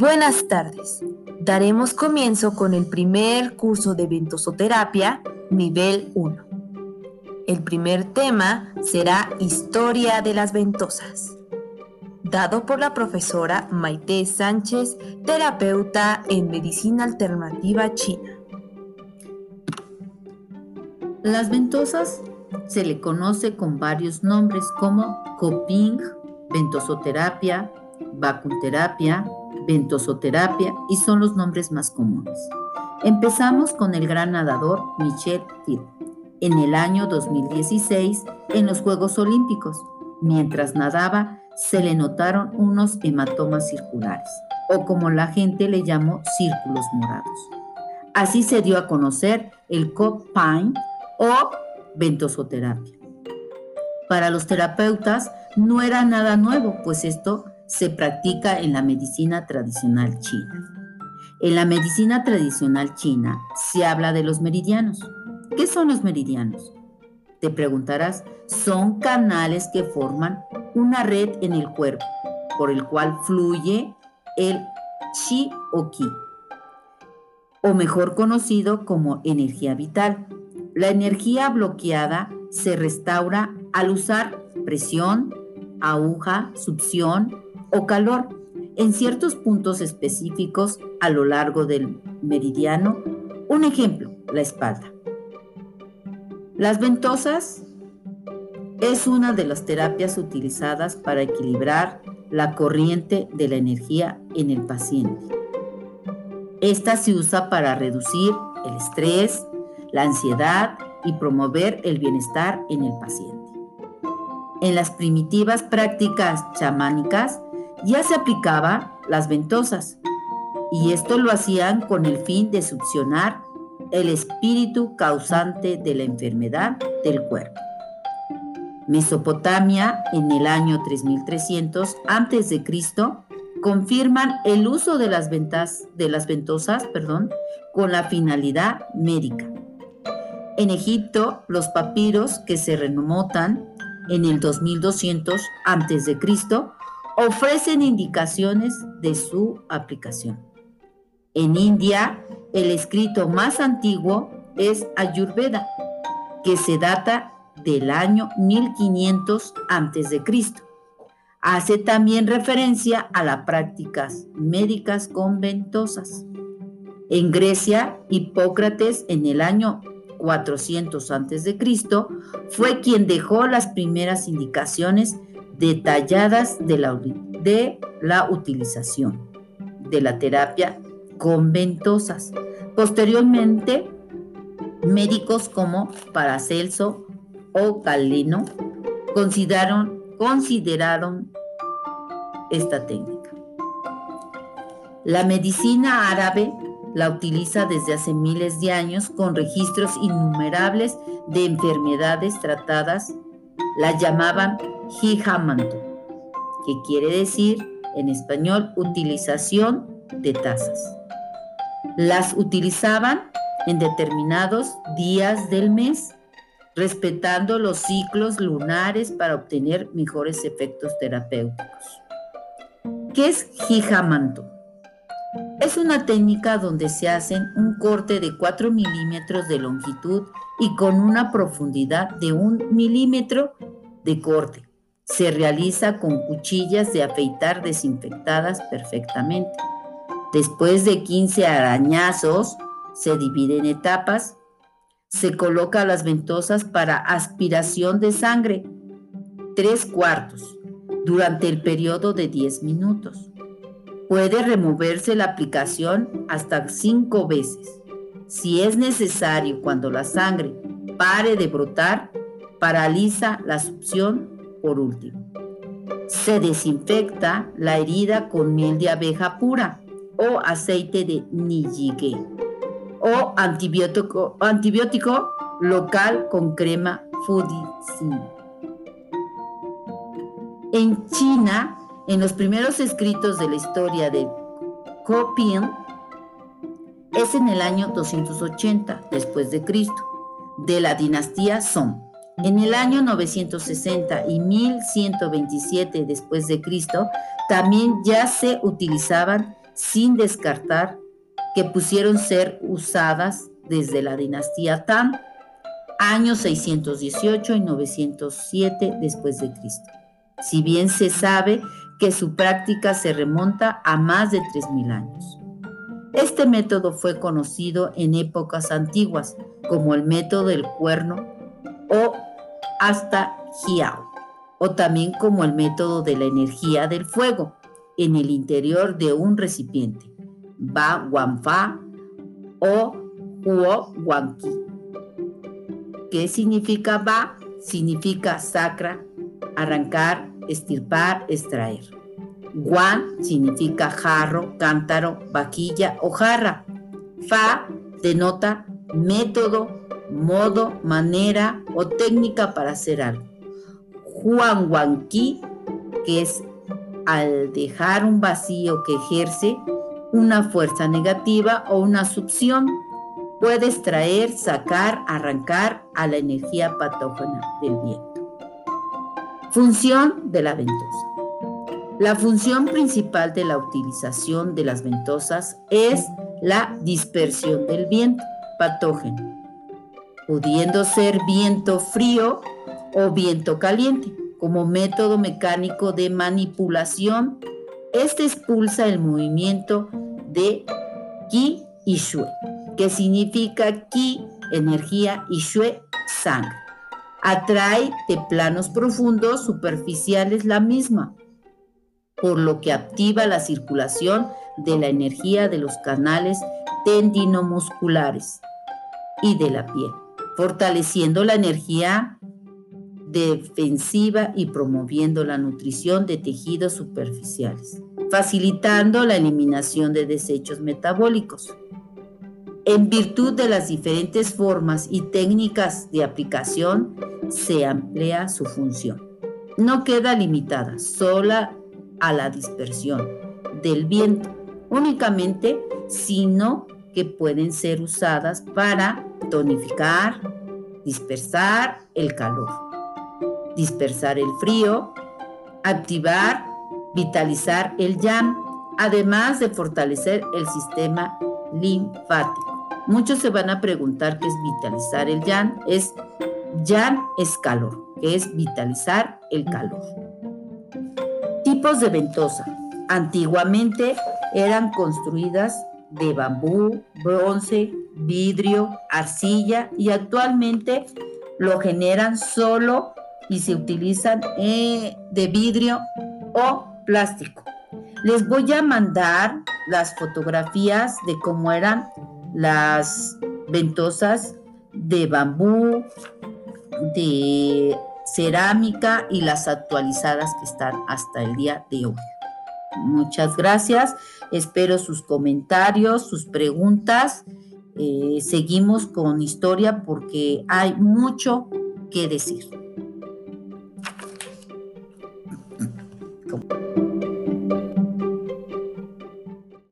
Buenas tardes. Daremos comienzo con el primer curso de ventosoterapia, nivel 1. El primer tema será Historia de las ventosas, dado por la profesora Maite Sánchez, terapeuta en medicina alternativa china. Las ventosas se le conoce con varios nombres como coping, ventosoterapia, vacunterapia, ventosoterapia y son los nombres más comunes. Empezamos con el gran nadador Michel Thiel en el año 2016 en los Juegos Olímpicos. Mientras nadaba, se le notaron unos hematomas circulares, o como la gente le llamó, círculos morados. Así se dio a conocer el COPINE o ventosoterapia. Para los terapeutas no era nada nuevo, pues esto se practica en la medicina tradicional china. En la medicina tradicional china se habla de los meridianos. ¿Qué son los meridianos? Te preguntarás, son canales que forman una red en el cuerpo por el cual fluye el chi o ki, o mejor conocido como energía vital. La energía bloqueada se restaura al usar presión, aguja, succión o calor en ciertos puntos específicos a lo largo del meridiano. Un ejemplo, la espalda. Las ventosas es una de las terapias utilizadas para equilibrar la corriente de la energía en el paciente. Esta se usa para reducir el estrés, la ansiedad y promover el bienestar en el paciente. En las primitivas prácticas chamánicas, ya se aplicaba las ventosas y esto lo hacían con el fin de succionar el espíritu causante de la enfermedad del cuerpo. Mesopotamia en el año 3300 a.C. confirman el uso de las, ventas, de las ventosas perdón, con la finalidad médica. En Egipto, los papiros que se remontan en el 2200 a.C ofrecen indicaciones de su aplicación. En India, el escrito más antiguo es Ayurveda, que se data del año 1500 a.C. Hace también referencia a las prácticas médicas conventosas. En Grecia, Hipócrates en el año 400 a.C. fue quien dejó las primeras indicaciones detalladas de la, de la utilización de la terapia conventosas. Posteriormente, médicos como Paracelso o Galeno consideraron, consideraron esta técnica. La medicina árabe la utiliza desde hace miles de años con registros innumerables de enfermedades tratadas. La llamaban Hijamantu, que quiere decir en español utilización de tazas. Las utilizaban en determinados días del mes, respetando los ciclos lunares para obtener mejores efectos terapéuticos. ¿Qué es Hijamantu? Es una técnica donde se hacen un corte de 4 milímetros de longitud y con una profundidad de un milímetro de corte se realiza con cuchillas de afeitar desinfectadas perfectamente. Después de 15 arañazos, se divide en etapas. Se coloca las ventosas para aspiración de sangre, tres cuartos, durante el periodo de 10 minutos. Puede removerse la aplicación hasta cinco veces. Si es necesario, cuando la sangre pare de brotar, paraliza la succión por último. Se desinfecta la herida con miel de abeja pura o aceite de nijigue o antibiótico, antibiótico local con crema Fudicin. En China, en los primeros escritos de la historia de Kopien, es en el año 280 después de Cristo, de la dinastía Song. En el año 960 y 1127 después de Cristo, también ya se utilizaban sin descartar que pusieron ser usadas desde la dinastía Tan, años 618 y 907 después de Cristo. Si bien se sabe que su práctica se remonta a más de 3.000 años. Este método fue conocido en épocas antiguas como el método del cuerno o hasta Jiao, o también como el método de la energía del fuego en el interior de un recipiente, Ba Wanfa o Huo Wanqi. ¿Qué significa Ba? Significa sacra, arrancar, estirpar, extraer. Guan significa jarro, cántaro, vaquilla o jarra. Fa denota método, modo, manera o técnica para hacer algo. Juan Huanqui, que es al dejar un vacío que ejerce una fuerza negativa o una succión, puede extraer, sacar, arrancar a la energía patógena del viento. Función de la ventosa. La función principal de la utilización de las ventosas es la dispersión del viento patógeno, pudiendo ser viento frío o viento caliente. Como método mecánico de manipulación, este expulsa el movimiento de Qi y Shui, que significa Qi, energía, y Shui, sangre. Atrae de planos profundos superficiales la misma, por lo que activa la circulación de la energía de los canales tendinomusculares y de la piel, fortaleciendo la energía defensiva y promoviendo la nutrición de tejidos superficiales, facilitando la eliminación de desechos metabólicos. En virtud de las diferentes formas y técnicas de aplicación, se amplía su función. No queda limitada sola a la dispersión del viento únicamente, sino que pueden ser usadas para tonificar, dispersar el calor, dispersar el frío, activar, vitalizar el yang, además de fortalecer el sistema linfático. Muchos se van a preguntar qué es vitalizar el yang. Es yang es calor, que es vitalizar el calor. Tipos de ventosa. Antiguamente eran construidas de bambú, bronce, vidrio, arcilla y actualmente lo generan solo y se utilizan eh, de vidrio o plástico. Les voy a mandar las fotografías de cómo eran las ventosas de bambú, de cerámica y las actualizadas que están hasta el día de hoy. Muchas gracias. Espero sus comentarios, sus preguntas. Eh, seguimos con historia porque hay mucho que decir.